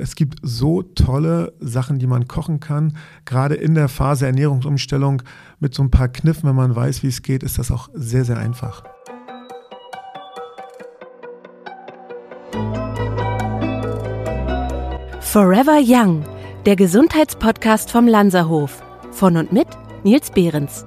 Es gibt so tolle Sachen, die man kochen kann. Gerade in der Phase Ernährungsumstellung mit so ein paar Kniffen, wenn man weiß, wie es geht, ist das auch sehr, sehr einfach. Forever Young, der Gesundheitspodcast vom Lanzerhof. Von und mit Nils Behrens.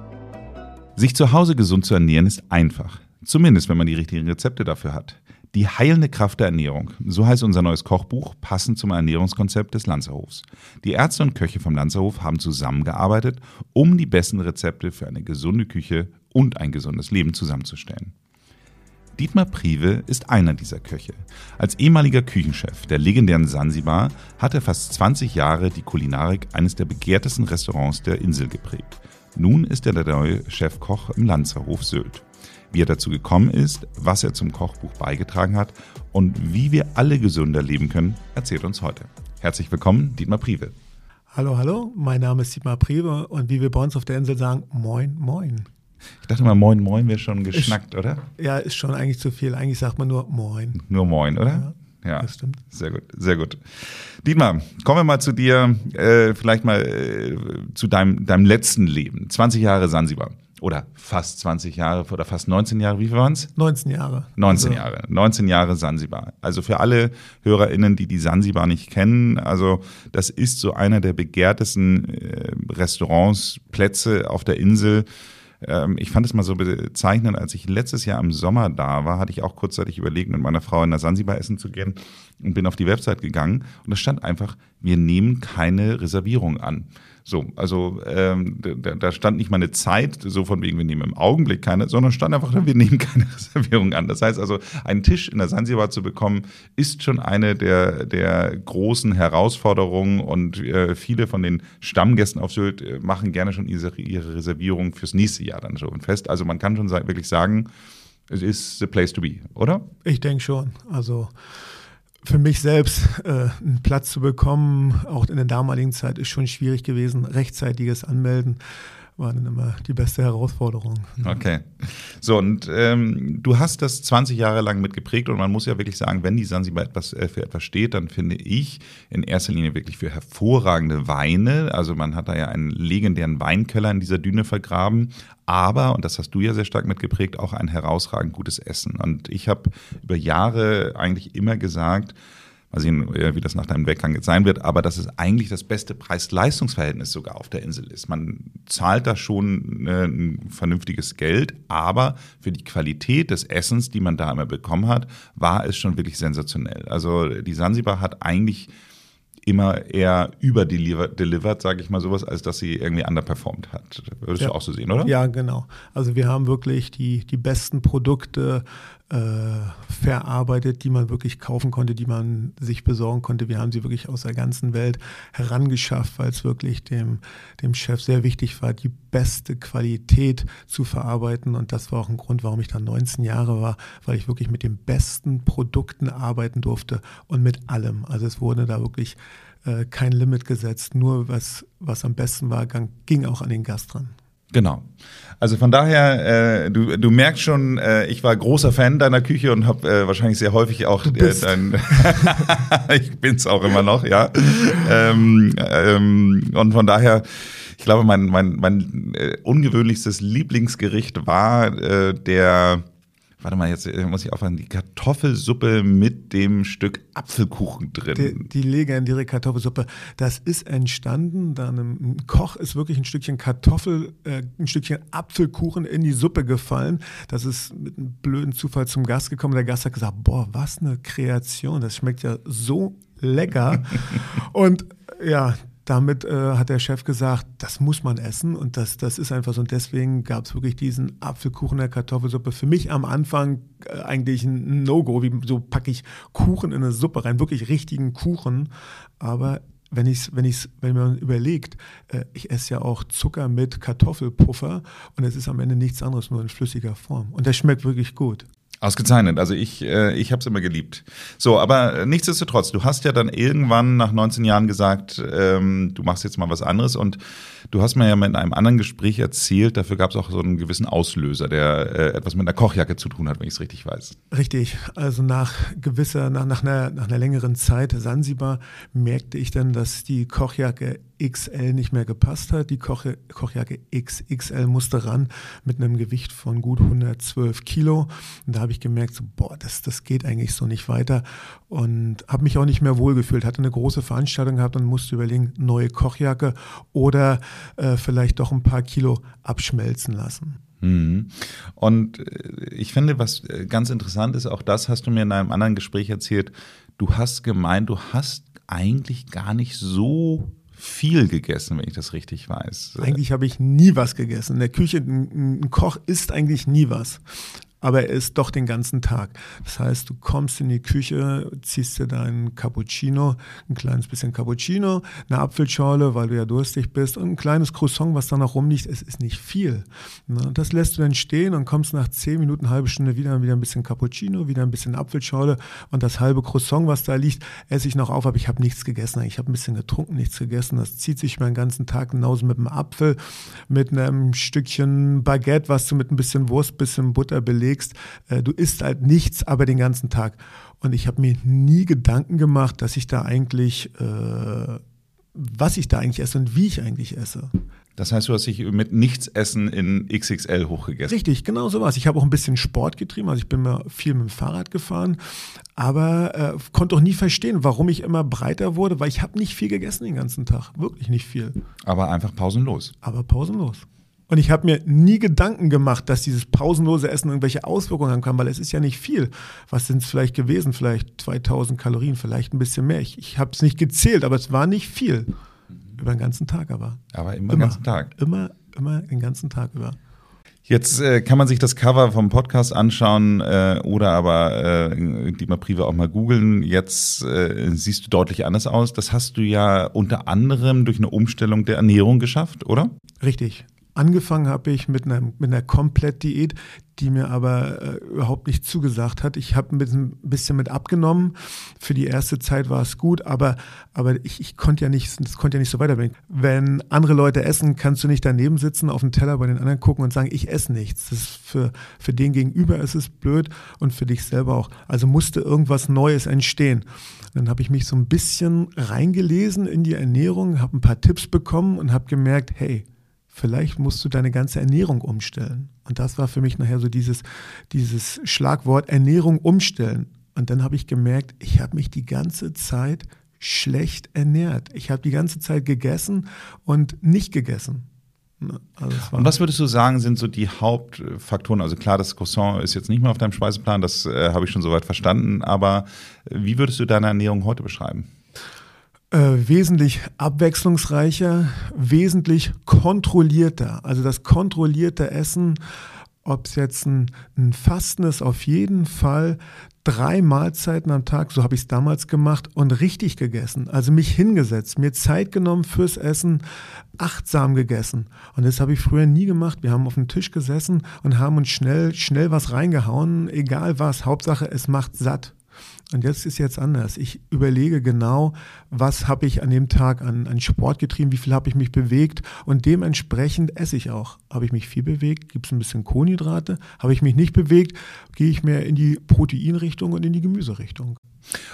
Sich zu Hause gesund zu ernähren ist einfach. Zumindest, wenn man die richtigen Rezepte dafür hat. Die heilende Kraft der Ernährung, so heißt unser neues Kochbuch, passend zum Ernährungskonzept des Lanzerhofs. Die Ärzte und Köche vom Lanzerhof haben zusammengearbeitet, um die besten Rezepte für eine gesunde Küche und ein gesundes Leben zusammenzustellen. Dietmar Prive ist einer dieser Köche. Als ehemaliger Küchenchef der legendären Sansibar hat er fast 20 Jahre die Kulinarik eines der begehrtesten Restaurants der Insel geprägt. Nun ist er der neue Chefkoch im Lanzerhof Sylt. Wie er dazu gekommen ist, was er zum Kochbuch beigetragen hat und wie wir alle gesünder leben können, erzählt uns heute. Herzlich willkommen, Dietmar Prive. Hallo, hallo, mein Name ist Dietmar Prive und wie wir bei uns auf der Insel sagen, moin, moin. Ich dachte mal, moin, moin wäre schon geschnackt, ist, oder? Ja, ist schon eigentlich zu viel. Eigentlich sagt man nur moin. Nur moin, oder? Ja. ja. Das stimmt. Sehr gut, sehr gut. Dietmar, kommen wir mal zu dir, äh, vielleicht mal äh, zu deinem, deinem letzten Leben. 20 Jahre Sansibar oder fast 20 Jahre oder fast 19 Jahre, wie viel waren es? 19 Jahre. 19 also. Jahre, 19 Jahre Sansibar. Also für alle HörerInnen, die die Sansibar nicht kennen, also das ist so einer der begehrtesten äh, Restaurants, Plätze auf der Insel. Ähm, ich fand es mal so bezeichnend, als ich letztes Jahr im Sommer da war, hatte ich auch kurzzeitig überlegt, mit meiner Frau in der Sansibar essen zu gehen und bin auf die Website gegangen und da stand einfach, wir nehmen keine Reservierung an. So, also ähm, da, da, stand nicht mal eine Zeit, so von wegen, wir nehmen im Augenblick keine, sondern stand einfach, wir nehmen keine Reservierung an. Das heißt also, einen Tisch in der Sansibar zu bekommen, ist schon eine der, der großen Herausforderungen und äh, viele von den Stammgästen auf Sylt äh, machen gerne schon ihre, ihre Reservierung fürs nächste Jahr dann schon fest. Also man kann schon wirklich sagen, es ist the place to be, oder? Ich denke schon. Also für mich selbst äh, einen Platz zu bekommen, auch in der damaligen Zeit, ist schon schwierig gewesen. Rechtzeitiges Anmelden war dann immer die beste Herausforderung. Okay. So, und ähm, du hast das 20 Jahre lang mitgeprägt und man muss ja wirklich sagen, wenn die Sansibar etwas, äh, für etwas steht, dann finde ich in erster Linie wirklich für hervorragende Weine. Also man hat da ja einen legendären Weinkeller in dieser Düne vergraben, aber, und das hast du ja sehr stark mitgeprägt, auch ein herausragend gutes Essen. Und ich habe über Jahre eigentlich immer gesagt, Mal sehen, wie das nach deinem Weggang jetzt sein wird, aber dass es eigentlich das beste Preis-Leistungs-Verhältnis sogar auf der Insel ist. Man zahlt da schon äh, ein vernünftiges Geld, aber für die Qualität des Essens, die man da immer bekommen hat, war es schon wirklich sensationell. Also die Sansibar hat eigentlich immer eher überdelivered, sage ich mal sowas, als dass sie irgendwie underperformed hat. Würdest ja. du auch so sehen, oder? Ja, genau. Also wir haben wirklich die, die besten Produkte äh, verarbeitet, die man wirklich kaufen konnte, die man sich besorgen konnte. Wir haben sie wirklich aus der ganzen Welt herangeschafft, weil es wirklich dem, dem Chef sehr wichtig war, die beste Qualität zu verarbeiten. Und das war auch ein Grund, warum ich dann 19 Jahre war, weil ich wirklich mit den besten Produkten arbeiten durfte und mit allem. Also es wurde da wirklich äh, kein Limit gesetzt. Nur was, was am besten war, ging auch an den Gast dran. Genau. Also von daher, äh, du, du merkst schon, äh, ich war großer Fan deiner Küche und habe äh, wahrscheinlich sehr häufig auch äh, dein. ich bin's auch immer noch, ja. ähm, ähm, und von daher, ich glaube, mein mein mein äh, ungewöhnlichstes Lieblingsgericht war äh, der warte mal, jetzt äh, muss ich aufhören, die Kartoffelsuppe mit dem Stück Apfelkuchen drin. Die, die legendäre Kartoffelsuppe, das ist entstanden, dann ein Koch ist wirklich ein Stückchen Kartoffel, äh, ein Stückchen Apfelkuchen in die Suppe gefallen. Das ist mit einem blöden Zufall zum Gast gekommen. Der Gast hat gesagt, boah, was eine Kreation, das schmeckt ja so lecker. Und ja, damit äh, hat der Chef gesagt, das muss man essen und das, das ist einfach so. Und deswegen gab es wirklich diesen Apfelkuchen der Kartoffelsuppe. Für mich am Anfang äh, eigentlich ein No-Go. Wie so packe ich Kuchen in eine Suppe rein, wirklich richtigen Kuchen. Aber wenn ich wenn ich's, wenn man überlegt, äh, ich esse ja auch Zucker mit Kartoffelpuffer und es ist am Ende nichts anderes, nur in flüssiger Form. Und das schmeckt wirklich gut. Ausgezeichnet. Also ich, äh, ich habe es immer geliebt. So, aber nichtsdestotrotz, du hast ja dann irgendwann nach 19 Jahren gesagt, ähm, du machst jetzt mal was anderes und du hast mir ja in einem anderen Gespräch erzählt, dafür gab es auch so einen gewissen Auslöser, der äh, etwas mit einer Kochjacke zu tun hat, wenn ich es richtig weiß. Richtig. Also nach gewisser, nach, nach, einer, nach einer längeren Zeit Sansibar merkte ich dann, dass die Kochjacke XL nicht mehr gepasst hat. Die Koch Kochjacke XXL musste ran mit einem Gewicht von gut 112 Kilo. Und da habe ich gemerkt, so, boah, das, das geht eigentlich so nicht weiter. Und habe mich auch nicht mehr wohlgefühlt. Hatte eine große Veranstaltung gehabt und musste überlegen, neue Kochjacke oder äh, vielleicht doch ein paar Kilo abschmelzen lassen. Mhm. Und äh, ich finde, was äh, ganz interessant ist, auch das hast du mir in einem anderen Gespräch erzählt. Du hast gemeint, du hast eigentlich gar nicht so viel gegessen, wenn ich das richtig weiß. Eigentlich habe ich nie was gegessen. In der Küche, ein, ein Koch isst eigentlich nie was aber er ist doch den ganzen Tag. Das heißt, du kommst in die Küche, ziehst dir deinen Cappuccino, ein kleines bisschen Cappuccino, eine Apfelschorle, weil du ja durstig bist und ein kleines Croissant, was da noch rumliegt. Es ist nicht viel. Ne? Das lässt du dann stehen und kommst nach zehn Minuten, halbe Stunde wieder, wieder ein bisschen Cappuccino, wieder ein bisschen Apfelschorle und das halbe Croissant, was da liegt, esse ich noch auf, aber ich habe nichts gegessen. Ich habe ein bisschen getrunken, nichts gegessen. Das zieht sich meinen ganzen Tag genauso mit einem Apfel, mit einem Stückchen Baguette, was du mit ein bisschen Wurst, bisschen Butter belegst legst, äh, du isst halt nichts, aber den ganzen Tag. Und ich habe mir nie Gedanken gemacht, dass ich da eigentlich, äh, was ich da eigentlich esse und wie ich eigentlich esse. Das heißt, du hast dich mit Nichtsessen in XXL hochgegessen. Richtig, genau so was. Ich habe auch ein bisschen Sport getrieben, also ich bin mal viel mit dem Fahrrad gefahren, aber äh, konnte auch nie verstehen, warum ich immer breiter wurde, weil ich habe nicht viel gegessen den ganzen Tag, wirklich nicht viel. Aber einfach pausenlos. Aber pausenlos. Und ich habe mir nie Gedanken gemacht, dass dieses pausenlose Essen irgendwelche Auswirkungen haben kann, weil es ist ja nicht viel. Was sind es vielleicht gewesen? Vielleicht 2000 Kalorien, vielleicht ein bisschen mehr. Ich, ich habe es nicht gezählt, aber es war nicht viel. Über den ganzen Tag aber. Aber immer, immer den ganzen Tag. Immer, immer den ganzen Tag über. Jetzt äh, kann man sich das Cover vom Podcast anschauen äh, oder aber äh, die privat auch mal googeln. Jetzt äh, siehst du deutlich anders aus. Das hast du ja unter anderem durch eine Umstellung der Ernährung geschafft, oder? Richtig. Angefangen habe ich mit einer, mit einer Komplett-Diät, die mir aber äh, überhaupt nicht zugesagt hat. Ich habe ein bisschen mit abgenommen. Für die erste Zeit war es gut, aber, aber ich, ich konnte ja nicht, das konnte ja nicht so weiterbringen. Wenn andere Leute essen, kannst du nicht daneben sitzen, auf dem Teller bei den anderen gucken und sagen, ich esse nichts. Das für, für den Gegenüber ist es blöd und für dich selber auch. Also musste irgendwas Neues entstehen. Dann habe ich mich so ein bisschen reingelesen in die Ernährung, habe ein paar Tipps bekommen und habe gemerkt, hey, vielleicht musst du deine ganze Ernährung umstellen. Und das war für mich nachher so dieses, dieses Schlagwort Ernährung umstellen. Und dann habe ich gemerkt, ich habe mich die ganze Zeit schlecht ernährt. Ich habe die ganze Zeit gegessen und nicht gegessen. Also und was würdest du sagen, sind so die Hauptfaktoren? Also klar, das Croissant ist jetzt nicht mehr auf deinem Speiseplan, das äh, habe ich schon soweit verstanden, aber wie würdest du deine Ernährung heute beschreiben? Äh, wesentlich abwechslungsreicher, wesentlich kontrollierter. Also das kontrollierte Essen, ob es jetzt ein, ein Fasten ist, auf jeden Fall drei Mahlzeiten am Tag, so habe ich es damals gemacht und richtig gegessen. Also mich hingesetzt, mir Zeit genommen fürs Essen, achtsam gegessen. Und das habe ich früher nie gemacht. Wir haben auf dem Tisch gesessen und haben uns schnell, schnell was reingehauen, egal was. Hauptsache, es macht satt. Und jetzt ist jetzt anders. Ich überlege genau, was habe ich an dem Tag an, an Sport getrieben, wie viel habe ich mich bewegt und dementsprechend esse ich auch. Habe ich mich viel bewegt, gibt es ein bisschen Kohlenhydrate. Habe ich mich nicht bewegt, gehe ich mehr in die Proteinrichtung und in die Gemüserichtung.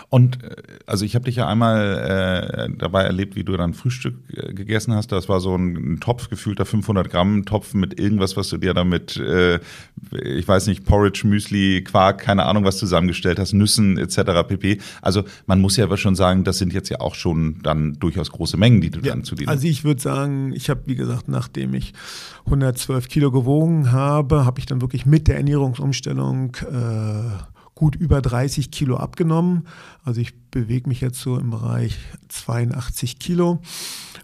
Und äh, also ich habe dich ja einmal äh, dabei erlebt, wie du dann Frühstück äh, gegessen hast. Das war so ein, ein Topf, gefühlter 500 Gramm Topf mit irgendwas, was du dir damit, äh, ich weiß nicht, Porridge, Müsli, Quark, keine Ahnung, was zusammengestellt hast, Nüssen etc. pp. Also man muss ja aber schon sagen, das sind jetzt ja auch schon dann durchaus große Mengen, die du ja, dann zu dir. Also ich würde sagen, ich habe wie gesagt, nachdem ich 112 Kilo gewogen habe, habe ich dann wirklich mit der Ernährungsumstellung äh, gut über 30 Kilo abgenommen. Also ich bewege mich jetzt so im Bereich 82 Kilo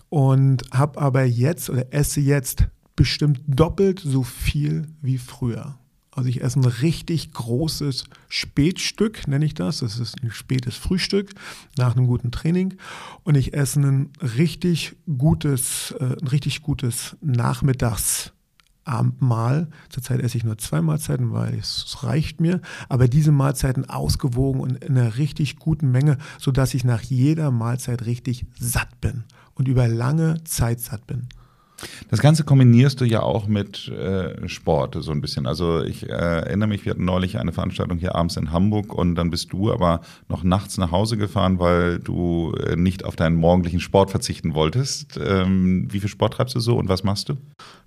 und habe aber jetzt oder esse jetzt bestimmt doppelt so viel wie früher. Also ich esse ein richtig großes Spätstück, nenne ich das. Das ist ein spätes Frühstück nach einem guten Training. Und ich esse ein richtig gutes, äh, ein richtig gutes Nachmittags Abendmahl. Zurzeit esse ich nur zwei Mahlzeiten, weil es reicht mir. Aber diese Mahlzeiten ausgewogen und in einer richtig guten Menge, sodass ich nach jeder Mahlzeit richtig satt bin und über lange Zeit satt bin. Das Ganze kombinierst du ja auch mit äh, Sport so ein bisschen. Also ich äh, erinnere mich, wir hatten neulich eine Veranstaltung hier abends in Hamburg und dann bist du aber noch nachts nach Hause gefahren, weil du äh, nicht auf deinen morgendlichen Sport verzichten wolltest. Ähm, wie viel Sport treibst du so und was machst du?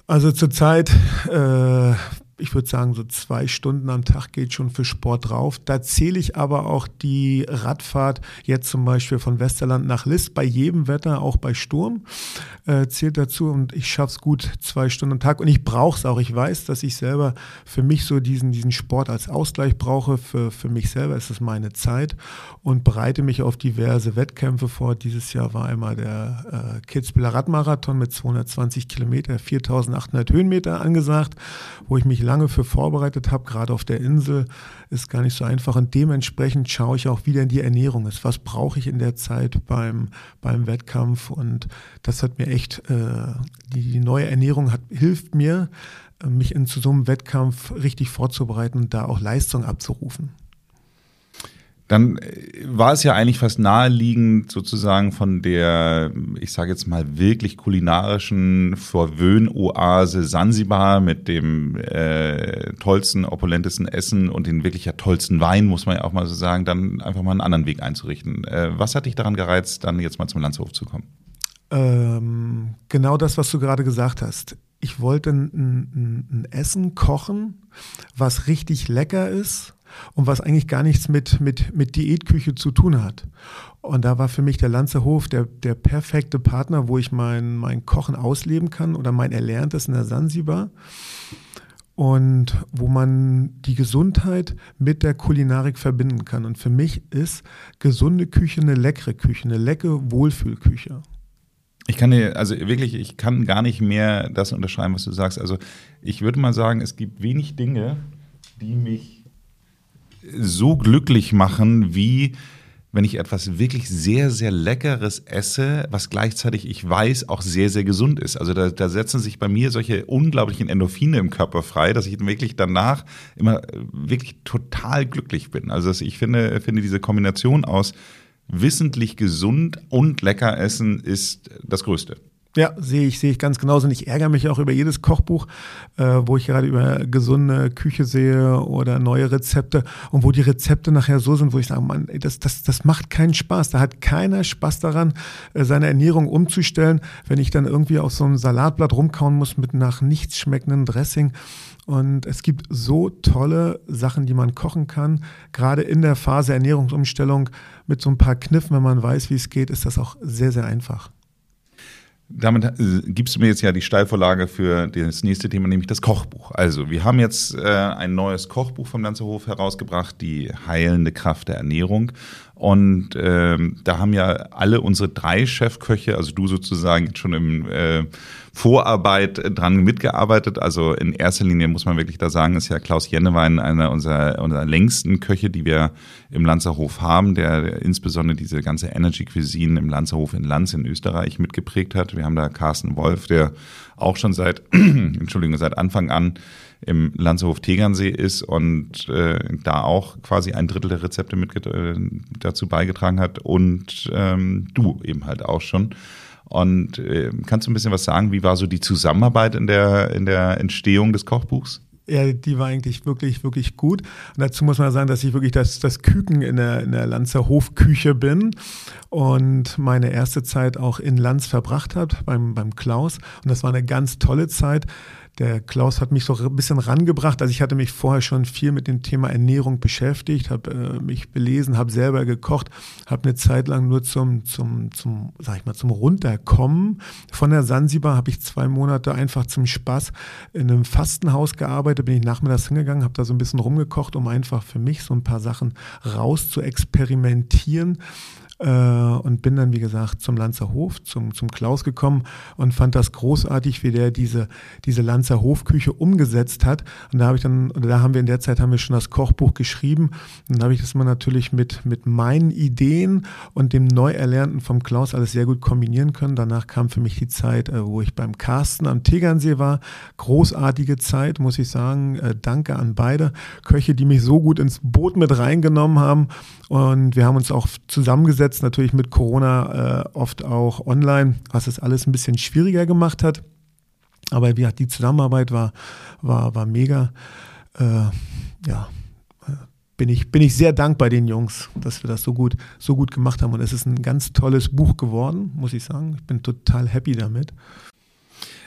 Also zurzeit äh, ich würde sagen, so zwei Stunden am Tag geht schon für Sport drauf. Da zähle ich aber auch die Radfahrt jetzt zum Beispiel von Westerland nach List bei jedem Wetter, auch bei Sturm, äh, zählt dazu und ich schaffe es gut zwei Stunden am Tag und ich brauche es auch. Ich weiß, dass ich selber für mich so diesen, diesen Sport als Ausgleich brauche. Für, für mich selber ist es meine Zeit und bereite mich auf diverse Wettkämpfe vor. Dieses Jahr war einmal der äh, Kitzbüheler Radmarathon mit 220 Kilometer, 4800 Höhenmeter angesagt, wo ich mich lange für vorbereitet habe, gerade auf der Insel, ist gar nicht so einfach. Und dementsprechend schaue ich auch, wie denn die Ernährung ist. Was brauche ich in der Zeit beim, beim Wettkampf? Und das hat mir echt, äh, die, neue Ernährung hat, hilft mir, äh, mich in so einem Wettkampf richtig vorzubereiten und da auch Leistung abzurufen dann äh, war es ja eigentlich fast naheliegend, sozusagen von der, ich sage jetzt mal, wirklich kulinarischen Verwöhn-Oase Sansibar mit dem äh, tollsten, opulentesten Essen und den wirklich ja tollsten Wein, muss man ja auch mal so sagen, dann einfach mal einen anderen Weg einzurichten. Äh, was hat dich daran gereizt, dann jetzt mal zum Landshof zu kommen? Ähm, genau das, was du gerade gesagt hast. Ich wollte ein, ein, ein Essen kochen, was richtig lecker ist und was eigentlich gar nichts mit, mit, mit Diätküche zu tun hat. Und da war für mich der Lanzerhof der, der perfekte Partner, wo ich mein, mein Kochen ausleben kann oder mein Erlerntes in der Sansibar. Und wo man die Gesundheit mit der Kulinarik verbinden kann. Und für mich ist gesunde Küche eine leckere Küche, eine leckere Wohlfühlküche. Ich kann dir, also wirklich, ich kann gar nicht mehr das unterschreiben, was du sagst. Also ich würde mal sagen, es gibt wenig Dinge, die mich so glücklich machen, wie wenn ich etwas wirklich sehr, sehr Leckeres esse, was gleichzeitig, ich weiß, auch sehr, sehr gesund ist. Also da, da setzen sich bei mir solche unglaublichen Endorphine im Körper frei, dass ich wirklich danach immer wirklich total glücklich bin. Also ich finde, finde diese Kombination aus wissentlich gesund und lecker essen ist das Größte. Ja, sehe ich, sehe ich ganz genauso. Und ich ärgere mich auch über jedes Kochbuch, äh, wo ich gerade über gesunde Küche sehe oder neue Rezepte und wo die Rezepte nachher so sind, wo ich sage, Mann, das, das, das macht keinen Spaß. Da hat keiner Spaß daran, äh, seine Ernährung umzustellen, wenn ich dann irgendwie auf so einem Salatblatt rumkauen muss mit nach nichts schmeckenden Dressing. Und es gibt so tolle Sachen, die man kochen kann. Gerade in der Phase Ernährungsumstellung mit so ein paar Kniffen, wenn man weiß, wie es geht, ist das auch sehr, sehr einfach. Damit äh, gibst du mir jetzt ja die Steilvorlage für das nächste Thema, nämlich das Kochbuch. Also, wir haben jetzt äh, ein neues Kochbuch vom Lanzerhof herausgebracht, die heilende Kraft der Ernährung. Und ähm, da haben ja alle unsere drei Chefköche, also du sozusagen schon im äh, Vorarbeit dran mitgearbeitet. Also in erster Linie muss man wirklich da sagen, ist ja Klaus Jennewein einer unserer, unserer längsten Köche, die wir im Lanzerhof haben, der, der insbesondere diese ganze Energy Cuisine im Lanzerhof in Lanz in Österreich mitgeprägt hat. Wir haben da Carsten Wolf, der auch schon seit, Entschuldigung, seit Anfang an im Lanzerhof Tegernsee ist und äh, da auch quasi ein Drittel der Rezepte mit äh, dazu beigetragen hat und ähm, du eben halt auch schon. Und äh, kannst du ein bisschen was sagen, wie war so die Zusammenarbeit in der, in der Entstehung des Kochbuchs? Ja, die war eigentlich wirklich, wirklich gut. Und dazu muss man sagen, dass ich wirklich das, das Küken in der, in der Lanzer Hofküche bin und meine erste Zeit auch in Lanz verbracht habe beim, beim Klaus. Und das war eine ganz tolle Zeit. Der Klaus hat mich so ein bisschen rangebracht. Also ich hatte mich vorher schon viel mit dem Thema Ernährung beschäftigt, habe äh, mich belesen, habe selber gekocht, habe eine Zeit lang nur zum, zum, zum, sag ich mal, zum Runterkommen von der Sansibar habe ich zwei Monate einfach zum Spaß in einem Fastenhaus gearbeitet, bin ich nachmittags hingegangen, habe da so ein bisschen rumgekocht, um einfach für mich so ein paar Sachen raus zu experimentieren und bin dann, wie gesagt, zum Lanzer Hof, zum, zum Klaus gekommen und fand das großartig, wie der diese, diese Lanzer Hofküche umgesetzt hat. Und da habe ich dann, da haben wir in der Zeit haben wir schon das Kochbuch geschrieben. Und dann habe ich das mal natürlich mit, mit meinen Ideen und dem Neuerlernten vom Klaus alles sehr gut kombinieren können. Danach kam für mich die Zeit, äh, wo ich beim Carsten am Tegernsee war. Großartige Zeit, muss ich sagen. Äh, danke an beide Köche, die mich so gut ins Boot mit reingenommen haben. Und wir haben uns auch zusammengesetzt, natürlich mit Corona äh, oft auch online, was es alles ein bisschen schwieriger gemacht hat. Aber wie gesagt, die Zusammenarbeit war, war, war mega. Äh, ja, bin ich, bin ich sehr dankbar den Jungs, dass wir das so gut, so gut gemacht haben. Und es ist ein ganz tolles Buch geworden, muss ich sagen. Ich bin total happy damit.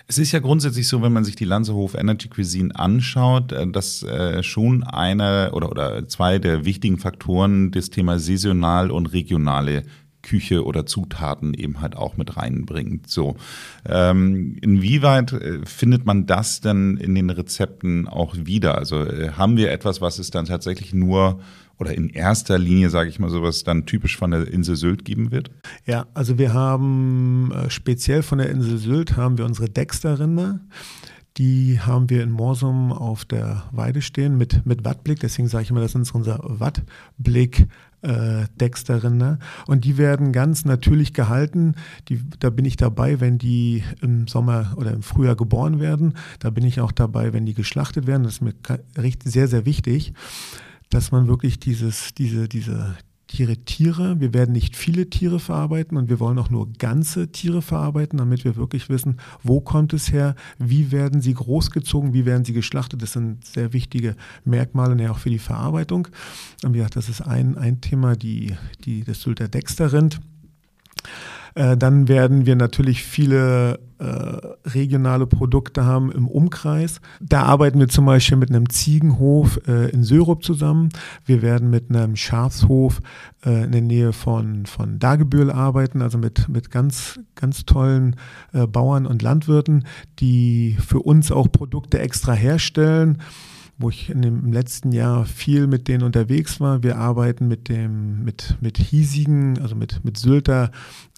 Es ist ja grundsätzlich so, wenn man sich die Lanzehof Energy Cuisine anschaut, äh, dass äh, schon einer oder, oder zwei der wichtigen Faktoren das Thema saisonal und regionale Küche oder Zutaten eben halt auch mit reinbringt. So, ähm, inwieweit äh, findet man das denn in den Rezepten auch wieder? Also äh, haben wir etwas, was es dann tatsächlich nur oder in erster Linie, sage ich mal, sowas dann typisch von der Insel Sylt geben wird? Ja, also wir haben äh, speziell von der Insel Sylt haben wir unsere Dexter-Rinde. Die haben wir in Morsum auf der Weide stehen mit, mit Wattblick. Deswegen sage ich immer, das ist unser Wattblick äh, Dexter-Rinde. Und die werden ganz natürlich gehalten. Die, da bin ich dabei, wenn die im Sommer oder im Frühjahr geboren werden. Da bin ich auch dabei, wenn die geschlachtet werden. Das ist mir sehr, sehr wichtig dass man wirklich dieses, diese, diese Tiere, Tiere, wir werden nicht viele Tiere verarbeiten und wir wollen auch nur ganze Tiere verarbeiten, damit wir wirklich wissen, wo kommt es her, wie werden sie großgezogen, wie werden sie geschlachtet. Das sind sehr wichtige Merkmale ja auch für die Verarbeitung. Und wie gesagt, das ist ein, ein Thema, die, die, das Sylter Dexter-Rind. Äh, dann werden wir natürlich viele äh, regionale Produkte haben im Umkreis. Da arbeiten wir zum Beispiel mit einem Ziegenhof äh, in Sörup zusammen. Wir werden mit einem Schafshof äh, in der Nähe von, von Dagebühl arbeiten, also mit, mit ganz, ganz tollen äh, Bauern und Landwirten, die für uns auch Produkte extra herstellen wo ich in dem letzten Jahr viel mit denen unterwegs war. Wir arbeiten mit dem, mit, mit hiesigen, also mit, mit Sylter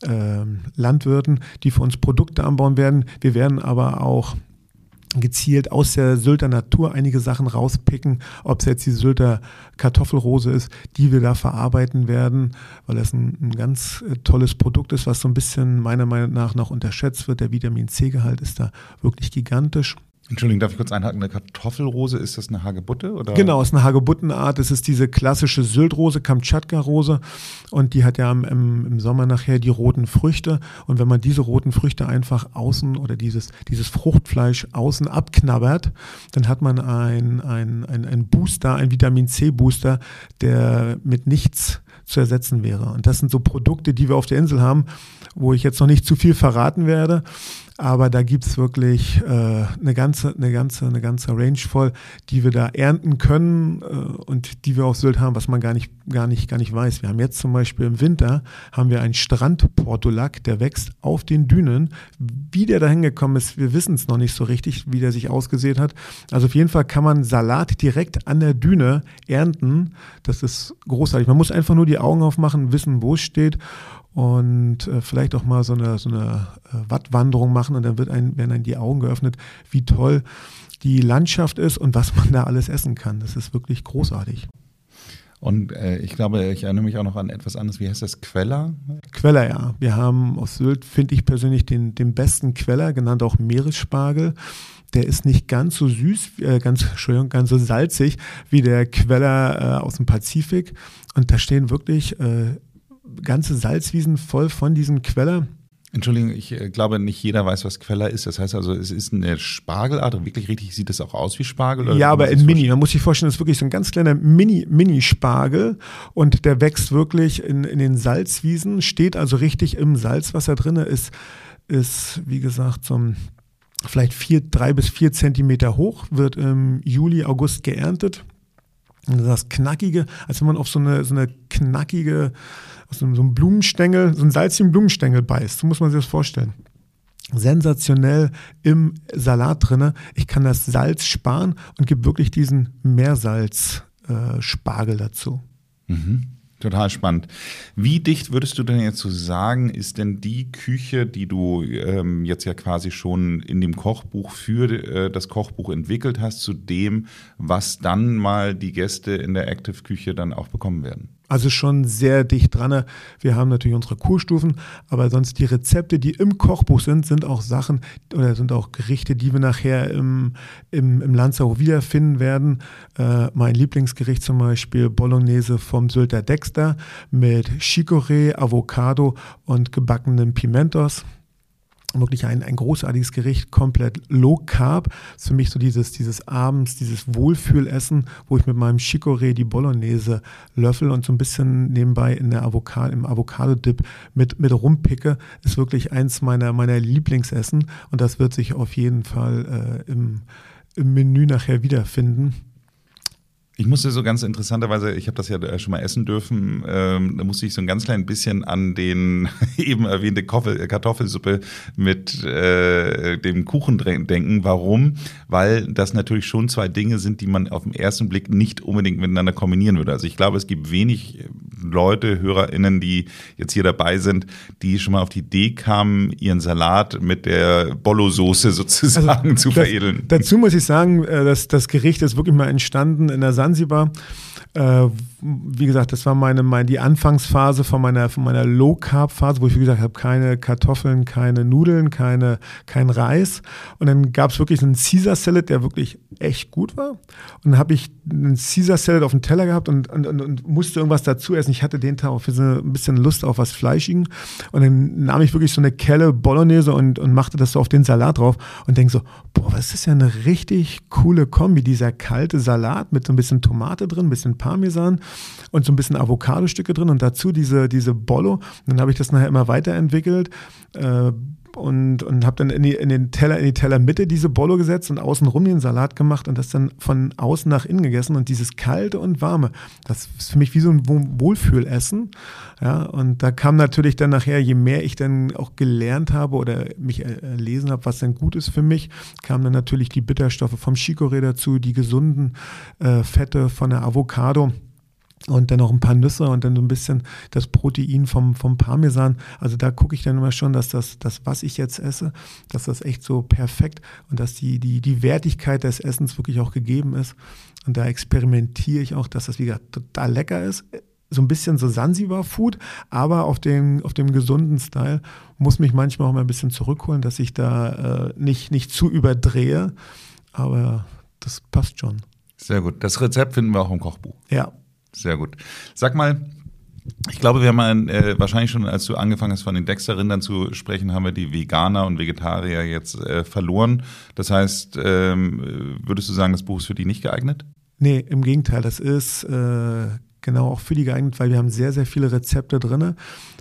äh, Landwirten, die für uns Produkte anbauen werden. Wir werden aber auch gezielt aus der Sylter Natur einige Sachen rauspicken, ob es jetzt die Sylter Kartoffelrose ist, die wir da verarbeiten werden, weil das ein, ein, ganz äh, tolles Produkt ist, was so ein bisschen meiner Meinung nach noch unterschätzt wird. Der Vitamin C-Gehalt ist da wirklich gigantisch. Entschuldigung, darf ich kurz einhaken? Eine Kartoffelrose, ist das eine Hagebutte? Oder? Genau, ist eine Hagebuttenart. Das ist diese klassische Syltrose, Kamtschatka-Rose. Und die hat ja im, im, Sommer nachher die roten Früchte. Und wenn man diese roten Früchte einfach außen oder dieses, dieses Fruchtfleisch außen abknabbert, dann hat man ein, ein, ein, ein Booster, ein Vitamin C-Booster, der mit nichts zu ersetzen wäre. Und das sind so Produkte, die wir auf der Insel haben, wo ich jetzt noch nicht zu viel verraten werde. Aber da gibt es wirklich äh, eine, ganze, eine, ganze, eine ganze Range voll, die wir da ernten können äh, und die wir auf Sylt haben, was man gar nicht, gar, nicht, gar nicht weiß. Wir haben jetzt zum Beispiel im Winter haben wir einen Strandportulak, der wächst auf den Dünen. Wie der da hingekommen ist, wir wissen es noch nicht so richtig, wie der sich ausgesät hat. Also auf jeden Fall kann man Salat direkt an der Düne ernten. Das ist großartig. Man muss einfach nur die Augen aufmachen, wissen, wo es steht und äh, vielleicht auch mal so eine, so eine äh, Wattwanderung machen und dann wird ein, werden einem die Augen geöffnet, wie toll die Landschaft ist und was man da alles essen kann. Das ist wirklich großartig. Und äh, ich glaube, ich erinnere mich auch noch an etwas anderes. Wie heißt das? Queller? Queller, ja. Wir haben aus Sylt, finde ich persönlich, den, den besten Queller, genannt auch Meeresspargel. Der ist nicht ganz so süß, äh, ganz, Entschuldigung, ganz so salzig wie der Queller äh, aus dem Pazifik. Und da stehen wirklich äh, ganze Salzwiesen voll von diesem Queller. Entschuldigung, ich äh, glaube, nicht jeder weiß, was Queller ist. Das heißt also, es ist eine Spargelart. Wirklich richtig sieht es auch aus wie Spargel? ja, aber in Mini. Man muss sich vorstellen, das ist wirklich so ein ganz kleiner Mini-Mini-Spargel. Und der wächst wirklich in, in den Salzwiesen, steht also richtig im Salzwasser drin. Ist, ist, wie gesagt, so ein vielleicht vier, drei bis vier Zentimeter hoch, wird im Juli, August geerntet. Und das Knackige, als wenn man auf so eine, so eine knackige aus so einem Blumenstängel, so einen salzigen Blumenstängel beißt. So muss man sich das vorstellen. Sensationell im Salat drinne. Ich kann das Salz sparen und gebe wirklich diesen Meersalz-Spargel äh, dazu. Mhm. Total spannend. Wie dicht würdest du denn jetzt so sagen, ist denn die Küche, die du ähm, jetzt ja quasi schon in dem Kochbuch für äh, das Kochbuch entwickelt hast, zu dem, was dann mal die Gäste in der Active Küche dann auch bekommen werden? Also schon sehr dicht dran. Wir haben natürlich unsere Kurstufen, aber sonst die Rezepte, die im Kochbuch sind, sind auch Sachen oder sind auch Gerichte, die wir nachher im, im, im Lanzau wiederfinden werden. Äh, mein Lieblingsgericht zum Beispiel Bolognese vom Sylter Dexter mit Chicorée, Avocado und gebackenen Pimentos wirklich ein, ein großartiges Gericht, komplett low carb. Ist für mich so dieses, dieses abends, dieses Wohlfühlessen, wo ich mit meinem Chicorée die Bolognese löffel und so ein bisschen nebenbei in der Avocado, im Avocado-Dip mit, mit rumpicke, ist wirklich eins meiner, meiner Lieblingsessen und das wird sich auf jeden Fall äh, im, im Menü nachher wiederfinden. Ich musste so ganz interessanterweise, ich habe das ja äh, schon mal essen dürfen, ähm, da musste ich so ein ganz klein bisschen an den eben erwähnte Kartoffelsuppe mit äh, dem Kuchen denken. Warum? Weil das natürlich schon zwei Dinge sind, die man auf den ersten Blick nicht unbedingt miteinander kombinieren würde. Also ich glaube, es gibt wenig Leute, HörerInnen, die jetzt hier dabei sind, die schon mal auf die Idee kamen, ihren Salat mit der Bollo-Soße sozusagen also, zu veredeln. dazu muss ich sagen, äh, dass das Gericht ist wirklich mal entstanden in der Sand Zanzibar. Äh, wie gesagt, das war meine, meine die Anfangsphase von meiner, von meiner Low Carb Phase, wo ich wie gesagt habe keine Kartoffeln, keine Nudeln, keine kein Reis. Und dann gab es wirklich einen Caesar Salad, der wirklich echt gut war. Und dann habe ich einen Caesar Salad auf dem Teller gehabt und, und, und, und, musste irgendwas dazu essen. Ich hatte den Tag auch ein bisschen Lust auf was Fleischigen. Und dann nahm ich wirklich so eine Kelle Bolognese und, und machte das so auf den Salat drauf und denke so, boah, was ist ja eine richtig coole Kombi, dieser kalte Salat mit so ein bisschen Tomate drin, ein bisschen Parmesan und so ein bisschen Avocado-Stücke drin und dazu diese, diese Bollo. Und dann habe ich das nachher immer weiterentwickelt. Äh, und, und habe dann in, die, in den Teller, in die Tellermitte diese Bollo gesetzt und außenrum den Salat gemacht und das dann von außen nach innen gegessen. Und dieses kalte und warme, das ist für mich wie so ein Wohlfühlessen. Ja, und da kam natürlich dann nachher, je mehr ich dann auch gelernt habe oder mich erlesen habe, was denn gut ist für mich, kamen dann natürlich die Bitterstoffe vom Chicorée dazu, die gesunden äh, Fette von der Avocado und dann noch ein paar Nüsse und dann so ein bisschen das Protein vom, vom Parmesan. Also da gucke ich dann immer schon, dass das, das, was ich jetzt esse, dass das echt so perfekt und dass die, die, die Wertigkeit des Essens wirklich auch gegeben ist. Und da experimentiere ich auch, dass das wieder total lecker ist. So ein bisschen so Sansibar-Food, aber auf dem, auf dem gesunden Style muss mich manchmal auch mal ein bisschen zurückholen, dass ich da äh, nicht, nicht zu überdrehe. Aber das passt schon. Sehr gut. Das Rezept finden wir auch im Kochbuch. Ja, sehr gut. Sag mal, ich glaube, wir haben äh, wahrscheinlich schon, als du angefangen hast, von den Dexter-Rindern zu sprechen, haben wir die Veganer und Vegetarier jetzt äh, verloren. Das heißt, ähm, würdest du sagen, das Buch ist für die nicht geeignet? Nee, im Gegenteil. Das ist äh, genau auch für die geeignet, weil wir haben sehr, sehr viele Rezepte drin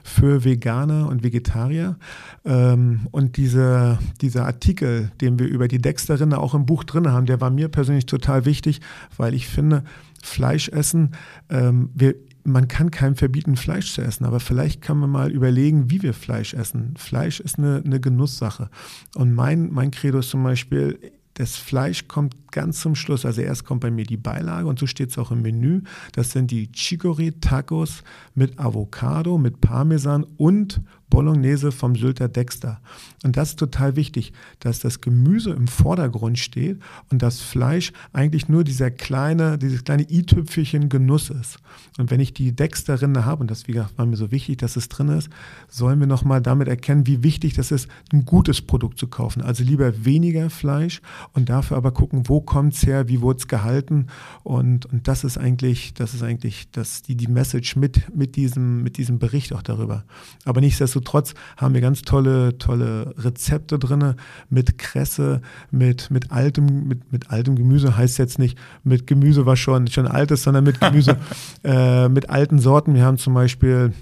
für Veganer und Vegetarier. Ähm, und diese, dieser Artikel, den wir über die Dexter-Rinder auch im Buch drin haben, der war mir persönlich total wichtig, weil ich finde, Fleisch essen. Ähm, wir, man kann keinem verbieten, Fleisch zu essen, aber vielleicht kann man mal überlegen, wie wir Fleisch essen. Fleisch ist eine, eine Genusssache. Und mein, mein Credo ist zum Beispiel, das Fleisch kommt ganz zum Schluss. Also erst kommt bei mir die Beilage und so steht es auch im Menü. Das sind die Chicory Tacos mit Avocado, mit Parmesan und Bolognese vom Sylter Dexter. Und das ist total wichtig, dass das Gemüse im Vordergrund steht und das Fleisch eigentlich nur dieser kleine, dieses kleine i-Tüpfelchen Genuss ist. Und wenn ich die Dexter-Rinde habe, und das war mir so wichtig, dass es drin ist, sollen wir nochmal damit erkennen, wie wichtig das ist, ein gutes Produkt zu kaufen. Also lieber weniger Fleisch und dafür aber gucken, wo kommt es her, wie wurde es gehalten. Und, und das ist eigentlich, das ist eigentlich das, die, die Message mit, mit, diesem, mit diesem Bericht auch darüber. Aber nichtsdestotrotz nichtsdestotrotz haben wir ganz tolle, tolle Rezepte drin mit Kresse, mit, mit, altem, mit, mit altem Gemüse, heißt jetzt nicht mit Gemüse, was schon, schon alt ist, sondern mit Gemüse, äh, mit alten Sorten. Wir haben zum Beispiel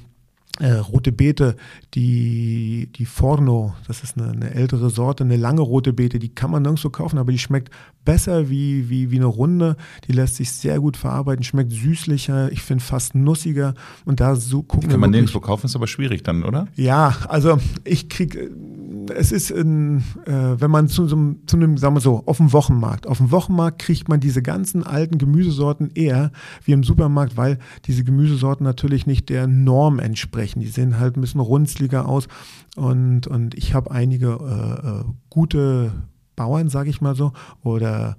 äh, rote Beete, die, die Forno, das ist eine, eine, ältere Sorte, eine lange rote Beete, die kann man nirgendwo kaufen, aber die schmeckt besser wie, wie, wie eine runde. Die lässt sich sehr gut verarbeiten, schmeckt süßlicher, ich finde fast nussiger. Und da so gucken die Kann man nirgendwo kaufen, ist aber schwierig dann, oder? Ja, also ich kriege es ist, in, äh, wenn man zu, so, zu einem, sagen wir so, auf dem Wochenmarkt, auf dem Wochenmarkt kriegt man diese ganzen alten Gemüsesorten eher wie im Supermarkt, weil diese Gemüsesorten natürlich nicht der Norm entsprechen. Die sehen halt ein bisschen runzliger aus und, und ich habe einige äh, äh gute Bauern, sage ich mal so, oder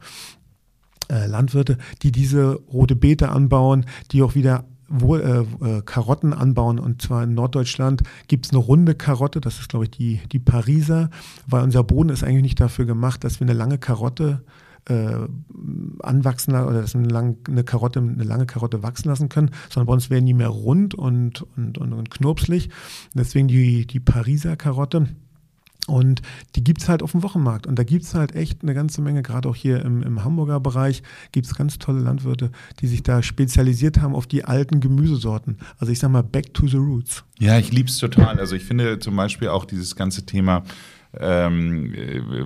äh, Landwirte, die diese rote Beete anbauen, die auch wieder wo, äh, äh, Karotten anbauen. Und zwar in Norddeutschland gibt es eine runde Karotte, das ist, glaube ich, die, die Pariser, weil unser Boden ist eigentlich nicht dafür gemacht, dass wir eine lange Karotte äh, anwachsen oder dass wir eine, lang, eine, Karotte, eine lange Karotte wachsen lassen können, sondern bei uns werden die mehr rund und, und, und, und knurpslig. Deswegen die, die Pariser Karotte. Und die gibt es halt auf dem Wochenmarkt. Und da gibt es halt echt eine ganze Menge, gerade auch hier im, im Hamburger Bereich, gibt es ganz tolle Landwirte, die sich da spezialisiert haben auf die alten Gemüsesorten. Also ich sag mal, back to the roots. Ja, ich liebe es total. Also ich finde zum Beispiel auch dieses ganze Thema, ähm,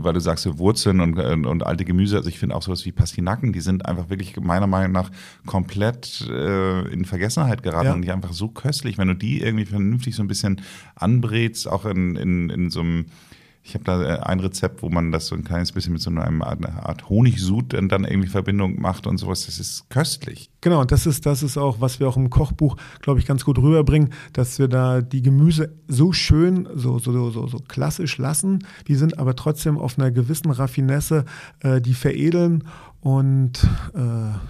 weil du sagst, Wurzeln und, und, und, alte Gemüse, also ich finde auch sowas wie Pastinaken, die sind einfach wirklich meiner Meinung nach komplett äh, in Vergessenheit geraten ja. und die einfach so köstlich, wenn du die irgendwie vernünftig so ein bisschen anbrätst, auch in, in, in so einem ich habe da äh, ein Rezept, wo man das so ein kleines bisschen mit so einer Art Honigsud dann irgendwie Verbindung macht und sowas. Das ist köstlich. Genau, und das ist, das ist auch, was wir auch im Kochbuch, glaube ich, ganz gut rüberbringen, dass wir da die Gemüse so schön, so, so, so, so klassisch lassen. Die sind aber trotzdem auf einer gewissen Raffinesse, äh, die veredeln und äh,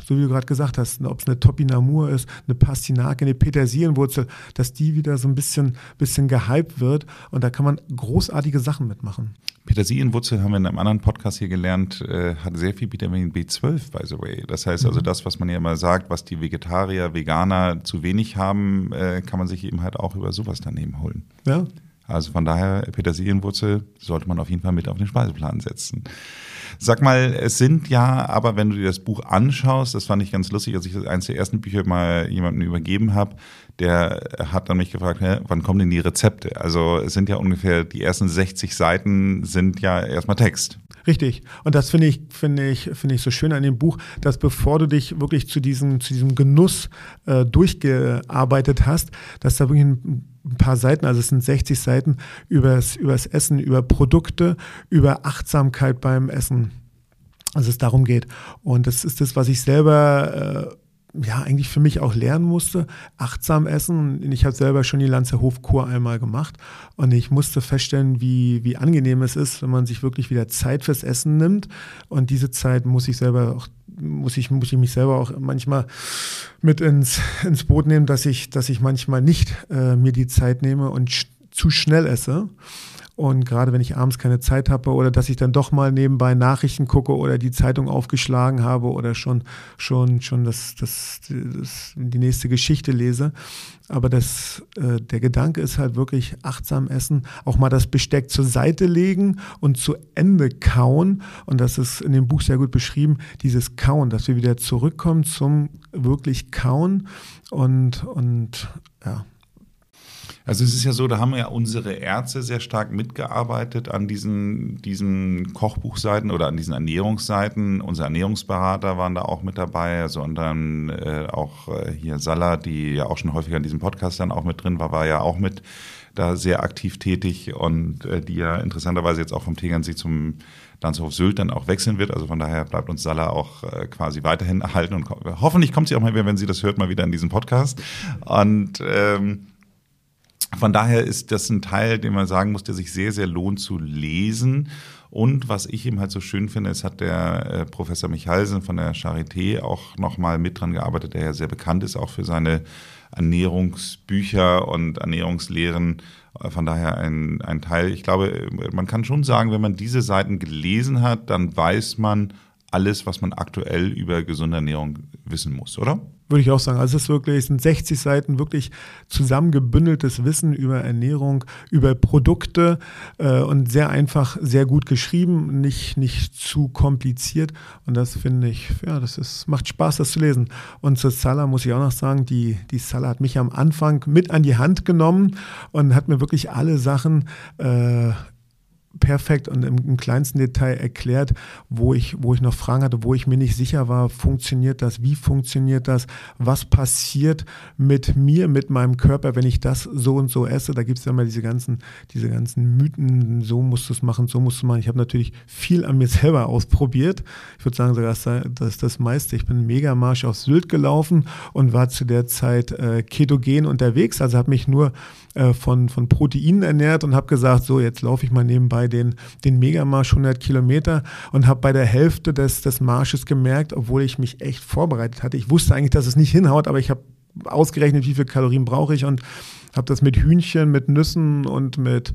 so wie du gerade gesagt hast, ob es eine Topinamur ist, eine Pastinake, eine Petersilienwurzel, dass die wieder so ein bisschen, bisschen gehypt wird. Und da kann man großartige Sachen mitmachen. Petersilienwurzel haben wir in einem anderen Podcast hier gelernt, äh, hat sehr viel Vitamin B12, by the way. Das heißt also, mhm. das, was man ja immer sagt, was die Vegetarier, Veganer zu wenig haben, äh, kann man sich eben halt auch über sowas daneben holen. Ja. Also von daher, Petersilienwurzel sollte man auf jeden Fall mit auf den Speiseplan setzen. Sag mal, es sind ja, aber wenn du dir das Buch anschaust, das fand ich ganz lustig, als ich eines der ersten Bücher mal jemandem übergeben habe, der hat dann mich gefragt, hä, wann kommen denn die Rezepte? Also es sind ja ungefähr, die ersten 60 Seiten sind ja erstmal Text. Richtig. Und das finde ich, finde ich, finde ich so schön an dem Buch, dass bevor du dich wirklich zu diesem, zu diesem Genuss äh, durchgearbeitet hast, dass da wirklich ein ein paar Seiten, also es sind 60 Seiten übers, übers Essen, über Produkte, über Achtsamkeit beim Essen. Also es darum geht. Und das ist das, was ich selber äh, ja eigentlich für mich auch lernen musste. Achtsam essen. Ich habe selber schon die Lanzer Hofkur einmal gemacht und ich musste feststellen, wie, wie angenehm es ist, wenn man sich wirklich wieder Zeit fürs Essen nimmt. Und diese Zeit muss ich selber auch muss ich, muss ich mich selber auch manchmal mit ins, ins Boot nehmen, dass ich, dass ich manchmal nicht äh, mir die Zeit nehme und sch zu schnell esse. Und gerade wenn ich abends keine Zeit habe oder dass ich dann doch mal nebenbei Nachrichten gucke oder die Zeitung aufgeschlagen habe oder schon, schon, schon das, das, das die nächste Geschichte lese. Aber das, äh, der Gedanke ist halt wirklich achtsam essen, auch mal das Besteck zur Seite legen und zu Ende kauen. Und das ist in dem Buch sehr gut beschrieben, dieses Kauen, dass wir wieder zurückkommen zum wirklich Kauen und, und ja, also es ist ja so, da haben ja unsere Ärzte sehr stark mitgearbeitet an diesen, diesen Kochbuchseiten oder an diesen Ernährungsseiten. Unsere Ernährungsberater waren da auch mit dabei, also und dann äh, auch äh, hier Salah, die ja auch schon häufiger in diesem Podcast dann auch mit drin war, war ja auch mit da sehr aktiv tätig und äh, die ja interessanterweise jetzt auch vom Tegernsee zum Landshof Sylt dann auch wechseln wird. Also von daher bleibt uns Salah auch äh, quasi weiterhin erhalten und hoffentlich kommt sie auch mal wieder, wenn sie das hört, mal wieder in diesen Podcast. Und ähm, von daher ist das ein Teil, den man sagen muss, der sich sehr, sehr lohnt zu lesen. Und was ich eben halt so schön finde, es hat der äh, Professor Michalsen von der Charité auch nochmal mit dran gearbeitet, der ja sehr bekannt ist, auch für seine Ernährungsbücher und Ernährungslehren. Von daher ein, ein Teil. Ich glaube, man kann schon sagen, wenn man diese Seiten gelesen hat, dann weiß man alles, was man aktuell über gesunde Ernährung wissen muss, oder? Würde ich auch sagen. Also es ist wirklich, es sind 60 Seiten wirklich zusammengebündeltes Wissen über Ernährung, über Produkte äh, und sehr einfach, sehr gut geschrieben, nicht, nicht zu kompliziert. Und das finde ich, ja, das ist, macht Spaß, das zu lesen. Und zur Salah muss ich auch noch sagen, die, die Salah hat mich am Anfang mit an die Hand genommen und hat mir wirklich alle Sachen äh, perfekt und im, im, kleinsten Detail erklärt, wo ich, wo ich noch Fragen hatte, wo ich mir nicht sicher war, funktioniert das, wie funktioniert das, was passiert mit mir, mit meinem Körper, wenn ich das so und so esse. Da gibt es ja immer diese ganzen, diese ganzen Mythen, so musst du es machen, so musst du machen. Ich habe natürlich viel an mir selber ausprobiert. Ich würde sagen, das, ist das meiste. Ich bin Megamarsch auf Sylt gelaufen und war zu der Zeit äh, ketogen unterwegs, also habe mich nur äh, von, von Proteinen ernährt und habe gesagt, so jetzt laufe ich mal nebenbei den, den Megamarsch 100 Kilometer und habe bei der Hälfte des, des Marsches gemerkt, obwohl ich mich echt vorbereitet hatte, ich wusste eigentlich, dass es nicht hinhaut, aber ich habe ausgerechnet, wie viel Kalorien brauche ich und habe das mit Hühnchen, mit Nüssen und mit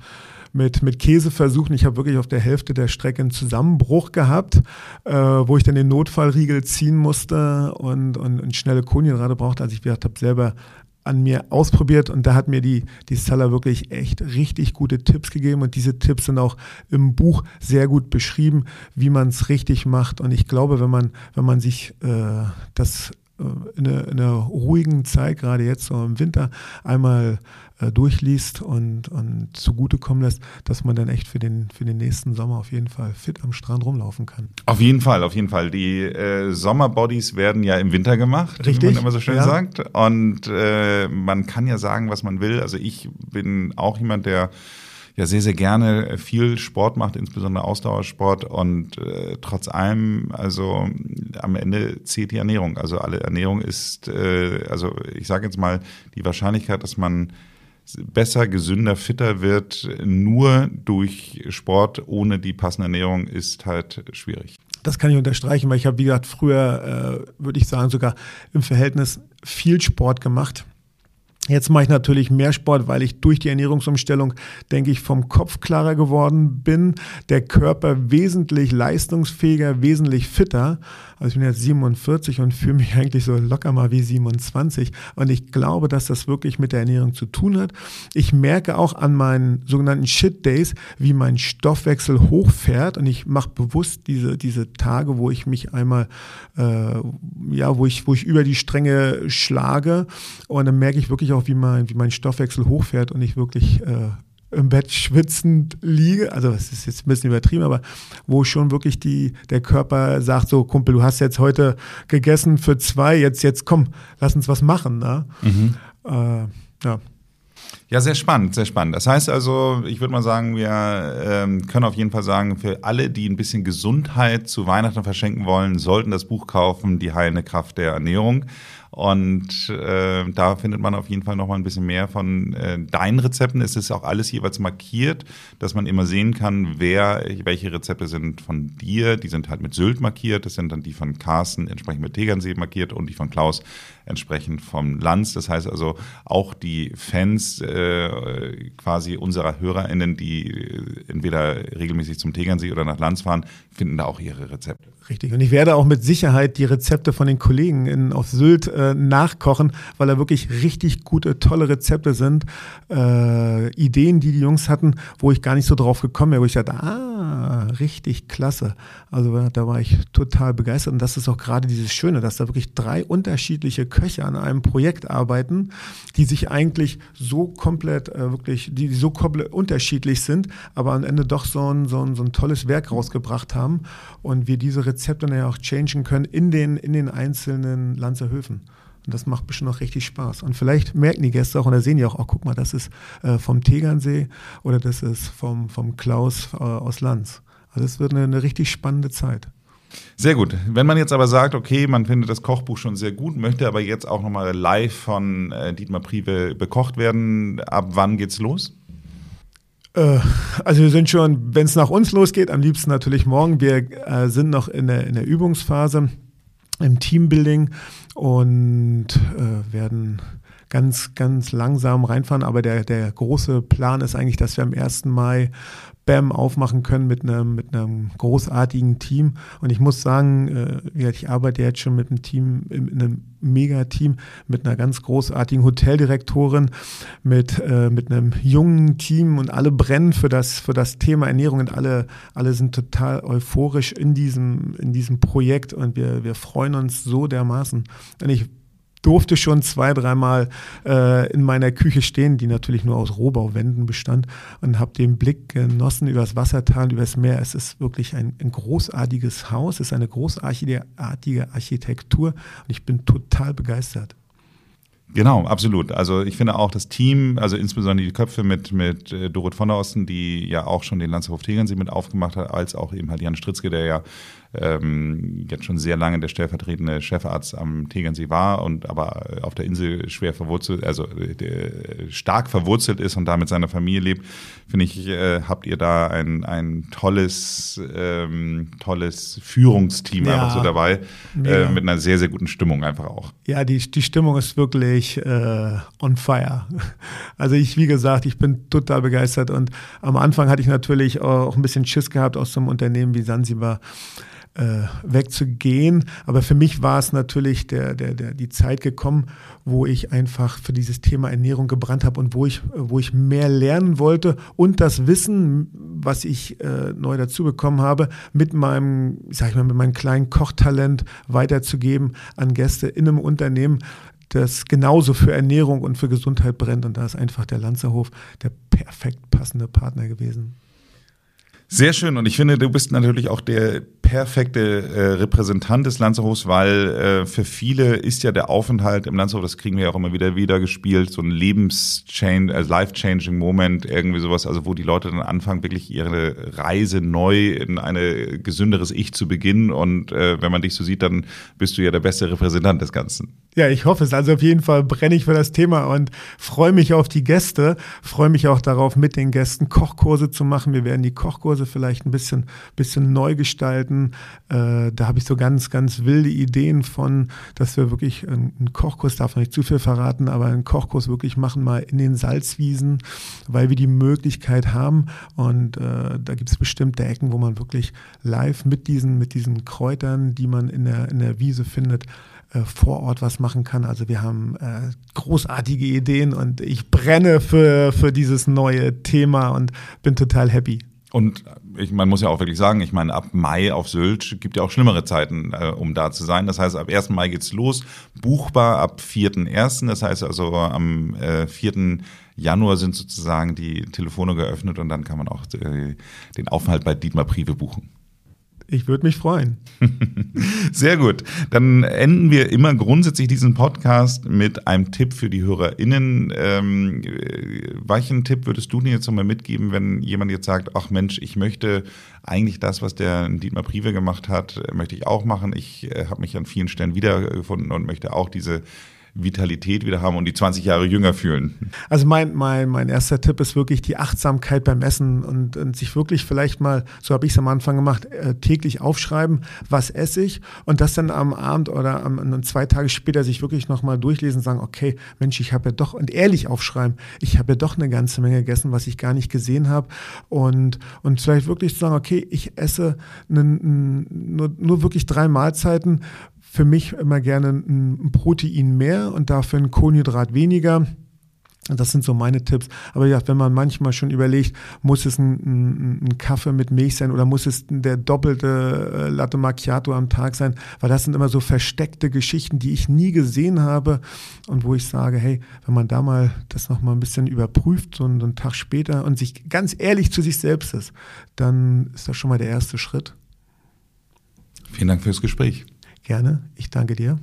mit, mit Käse versuchen. Ich habe wirklich auf der Hälfte der Strecke einen Zusammenbruch gehabt, äh, wo ich dann den Notfallriegel ziehen musste und, und, und schnelle Kohlenhydrate brauchte. Also ich habe selber an mir ausprobiert und da hat mir die, die Seller wirklich echt richtig gute Tipps gegeben und diese Tipps sind auch im Buch sehr gut beschrieben, wie man es richtig macht. Und ich glaube, wenn man, wenn man sich äh, das in, einer, in einer ruhigen Zeit, gerade jetzt so im Winter, einmal äh, durchliest und, und zugutekommen lässt, dass man dann echt für den, für den nächsten Sommer auf jeden Fall fit am Strand rumlaufen kann. Auf jeden Fall, auf jeden Fall. Die äh, Sommerbodies werden ja im Winter gemacht, Richtig, wie man immer so schön ja. sagt. Und äh, man kann ja sagen, was man will. Also ich bin auch jemand, der ja sehr, sehr gerne viel Sport macht, insbesondere Ausdauersport und äh, trotz allem, also am Ende zählt die Ernährung. Also alle Ernährung ist, äh, also ich sage jetzt mal, die Wahrscheinlichkeit, dass man besser, gesünder, fitter wird, nur durch Sport ohne die passende Ernährung ist halt schwierig. Das kann ich unterstreichen, weil ich habe, wie gesagt, früher, äh, würde ich sagen, sogar im Verhältnis viel Sport gemacht. Jetzt mache ich natürlich mehr Sport, weil ich durch die Ernährungsumstellung, denke ich, vom Kopf klarer geworden bin, der Körper wesentlich leistungsfähiger, wesentlich fitter. Also ich bin jetzt 47 und fühle mich eigentlich so locker mal wie 27. Und ich glaube, dass das wirklich mit der Ernährung zu tun hat. Ich merke auch an meinen sogenannten Shit Days, wie mein Stoffwechsel hochfährt. Und ich mache bewusst diese, diese Tage, wo ich mich einmal, äh, ja, wo ich, wo ich über die Stränge schlage. Und dann merke ich wirklich auch, wie mein, wie mein Stoffwechsel hochfährt und ich wirklich äh, im Bett schwitzend liege, also es ist jetzt ein bisschen übertrieben, aber wo schon wirklich die, der Körper sagt, so Kumpel, du hast jetzt heute gegessen für zwei, jetzt, jetzt komm, lass uns was machen. Ne? Mhm. Äh, ja. Ja, sehr spannend, sehr spannend. Das heißt also, ich würde mal sagen, wir ähm, können auf jeden Fall sagen, für alle, die ein bisschen Gesundheit zu Weihnachten verschenken wollen, sollten das Buch kaufen, Die heilende Kraft der Ernährung. Und äh, da findet man auf jeden Fall noch mal ein bisschen mehr von äh, deinen Rezepten. Es ist auch alles jeweils markiert, dass man immer sehen kann, wer, welche Rezepte sind von dir. Die sind halt mit Sylt markiert. Das sind dann die von Carsten entsprechend mit Tegernsee markiert und die von Klaus entsprechend vom Lanz. Das heißt also auch die Fans äh, quasi unserer HörerInnen, die äh, entweder regelmäßig zum Tegernsee oder nach Lanz fahren, finden da auch ihre Rezepte. Richtig. Und ich werde auch mit Sicherheit die Rezepte von den Kollegen in, auf Sylt äh, nachkochen, weil da wirklich richtig gute, tolle Rezepte sind. Äh, Ideen, die die Jungs hatten, wo ich gar nicht so drauf gekommen wäre, wo ich dachte, ah, richtig klasse. Also da war ich total begeistert. Und das ist auch gerade dieses Schöne, dass da wirklich drei unterschiedliche Köche an einem Projekt arbeiten, die sich eigentlich so komplett, äh, wirklich, die so komplett unterschiedlich sind, aber am Ende doch so ein, so ein, so ein tolles Werk rausgebracht haben. Und wir diese Rezepte dann ja auch changen können in den, in den einzelnen Lanzer Höfen. Und das macht bestimmt auch richtig Spaß. Und vielleicht merken die Gäste auch und da sehen die auch, oh, guck mal, das ist äh, vom Tegernsee oder das ist vom, vom Klaus äh, aus Lanz. Also es wird eine, eine richtig spannende Zeit. Sehr gut. Wenn man jetzt aber sagt, okay, man findet das Kochbuch schon sehr gut, möchte aber jetzt auch nochmal live von äh, Dietmar Priebe bekocht werden, ab wann geht's los? Äh, also wir sind schon, wenn es nach uns losgeht, am liebsten natürlich morgen. Wir äh, sind noch in der, in der Übungsphase im Teambuilding und äh, werden ganz, ganz langsam reinfahren. Aber der, der große Plan ist eigentlich, dass wir am 1. Mai BAM aufmachen können mit einem, mit einem großartigen Team. Und ich muss sagen, äh, ich arbeite jetzt schon mit einem Team, in einem Megateam, mit einer ganz großartigen Hoteldirektorin, mit, äh, mit einem jungen Team und alle brennen für das, für das Thema Ernährung und alle, alle sind total euphorisch in diesem, in diesem Projekt und wir, wir freuen uns so dermaßen. Und ich durfte schon zwei, dreimal äh, in meiner Küche stehen, die natürlich nur aus Rohbauwänden bestand und habe den Blick genossen über das Wassertal, über das Meer. Es ist wirklich ein, ein großartiges Haus, es ist eine großartige Architektur und ich bin total begeistert. Genau, absolut. Also ich finde auch das Team, also insbesondere die Köpfe mit, mit äh, Dorot von der Osten, die ja auch schon den Landshof Tegernsee mit aufgemacht hat, als auch eben halt Jan Stritzke, der ja ähm, jetzt schon sehr lange der stellvertretende Chefarzt am Tegernsee war und aber auf der Insel schwer verwurzelt, also äh, stark verwurzelt ist und da mit seiner Familie lebt, finde ich, äh, habt ihr da ein, ein tolles, ähm, tolles Führungsteam ja, einfach so dabei, äh, mit einer sehr, sehr guten Stimmung einfach auch. Ja, die, die Stimmung ist wirklich äh, on fire. Also ich, wie gesagt, ich bin total begeistert und am Anfang hatte ich natürlich auch ein bisschen Schiss gehabt aus so einem Unternehmen wie Sansibar wegzugehen. Aber für mich war es natürlich der, der, der, die Zeit gekommen, wo ich einfach für dieses Thema Ernährung gebrannt habe und wo ich, wo ich mehr lernen wollte und das Wissen, was ich äh, neu dazu bekommen habe, mit meinem, sag ich mal, mit meinem kleinen Kochtalent weiterzugeben an Gäste in einem Unternehmen, das genauso für Ernährung und für Gesundheit brennt. Und da ist einfach der Lanzerhof der perfekt passende Partner gewesen. Sehr schön und ich finde, du bist natürlich auch der perfekte äh, Repräsentant des Lanzerhofs, weil äh, für viele ist ja der Aufenthalt im Lanzerhof, das kriegen wir ja auch immer wieder wieder gespielt, so ein Lebenschange, also life-changing Moment, irgendwie sowas, also wo die Leute dann anfangen, wirklich ihre Reise neu in ein gesünderes Ich zu beginnen und äh, wenn man dich so sieht, dann bist du ja der beste Repräsentant des Ganzen. Ja, ich hoffe es. Also auf jeden Fall brenne ich für das Thema und freue mich auf die Gäste, freue mich auch darauf, mit den Gästen Kochkurse zu machen. Wir werden die Kochkurse vielleicht ein bisschen, bisschen neu gestalten. Äh, da habe ich so ganz, ganz wilde Ideen von, dass wir wirklich einen Kochkurs, darf noch nicht zu viel verraten, aber einen Kochkurs wirklich machen mal in den Salzwiesen, weil wir die Möglichkeit haben. Und äh, da gibt es bestimmte Ecken, wo man wirklich live mit diesen, mit diesen Kräutern, die man in der, in der Wiese findet, äh, vor Ort was machen kann. Also wir haben äh, großartige Ideen und ich brenne für, für dieses neue Thema und bin total happy. Und ich, man muss ja auch wirklich sagen, ich meine, ab Mai auf Sylt gibt ja auch schlimmere Zeiten, äh, um da zu sein. Das heißt, ab 1. Mai geht's los, buchbar ab 4.1. Das heißt also am äh, 4. Januar sind sozusagen die Telefone geöffnet und dann kann man auch äh, den Aufenthalt bei Dietmar Prive buchen. Ich würde mich freuen. Sehr gut. Dann enden wir immer grundsätzlich diesen Podcast mit einem Tipp für die HörerInnen. Ähm, welchen Tipp würdest du dir jetzt nochmal mitgeben, wenn jemand jetzt sagt, ach Mensch, ich möchte eigentlich das, was der Dietmar Prive gemacht hat, möchte ich auch machen. Ich äh, habe mich an vielen Stellen wiedergefunden und möchte auch diese Vitalität wieder haben und die 20 Jahre jünger fühlen? Also mein, mein, mein erster Tipp ist wirklich die Achtsamkeit beim Essen und, und sich wirklich vielleicht mal, so habe ich es am Anfang gemacht, äh, täglich aufschreiben, was esse ich und das dann am Abend oder am, zwei Tage später sich wirklich nochmal durchlesen und sagen, okay, Mensch, ich habe ja doch, und ehrlich aufschreiben, ich habe ja doch eine ganze Menge gegessen, was ich gar nicht gesehen habe und, und vielleicht wirklich zu sagen, okay, ich esse einen, nur, nur wirklich drei Mahlzeiten, für mich immer gerne ein Protein mehr und dafür ein Kohlenhydrat weniger. Das sind so meine Tipps. Aber ja, wenn man manchmal schon überlegt, muss es ein, ein, ein, Kaffee mit Milch sein oder muss es der doppelte äh, Latte Macchiato am Tag sein? Weil das sind immer so versteckte Geschichten, die ich nie gesehen habe und wo ich sage, hey, wenn man da mal das nochmal ein bisschen überprüft, so einen, einen Tag später und sich ganz ehrlich zu sich selbst ist, dann ist das schon mal der erste Schritt. Vielen Dank fürs Gespräch. Gerne, ich danke dir.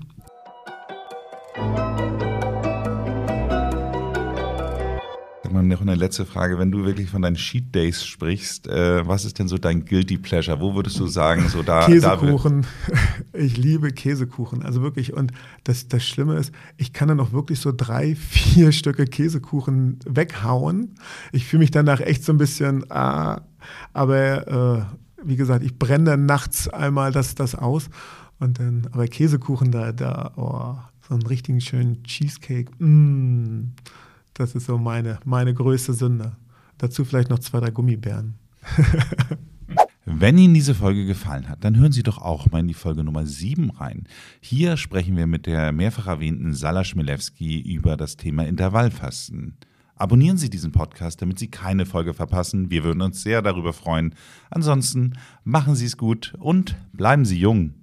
Mal noch eine letzte Frage. Wenn du wirklich von deinen Cheat Days sprichst, äh, was ist denn so dein Guilty Pleasure? Wo würdest du sagen, so da. Käsekuchen. Da ich liebe Käsekuchen. Also wirklich. Und das, das Schlimme ist, ich kann dann auch wirklich so drei, vier Stücke Käsekuchen weghauen. Ich fühle mich danach echt so ein bisschen, ah, aber äh, wie gesagt, ich brenne dann nachts einmal das, das aus. Und dann, aber Käsekuchen da, da, oh, so einen richtigen schönen Cheesecake, mm, das ist so meine, meine größte Sünde. Dazu vielleicht noch zwei, drei Gummibären. Wenn Ihnen diese Folge gefallen hat, dann hören Sie doch auch mal in die Folge Nummer 7 rein. Hier sprechen wir mit der mehrfach erwähnten Sala Schmilewski über das Thema Intervallfasten. Abonnieren Sie diesen Podcast, damit Sie keine Folge verpassen. Wir würden uns sehr darüber freuen. Ansonsten machen Sie es gut und bleiben Sie jung.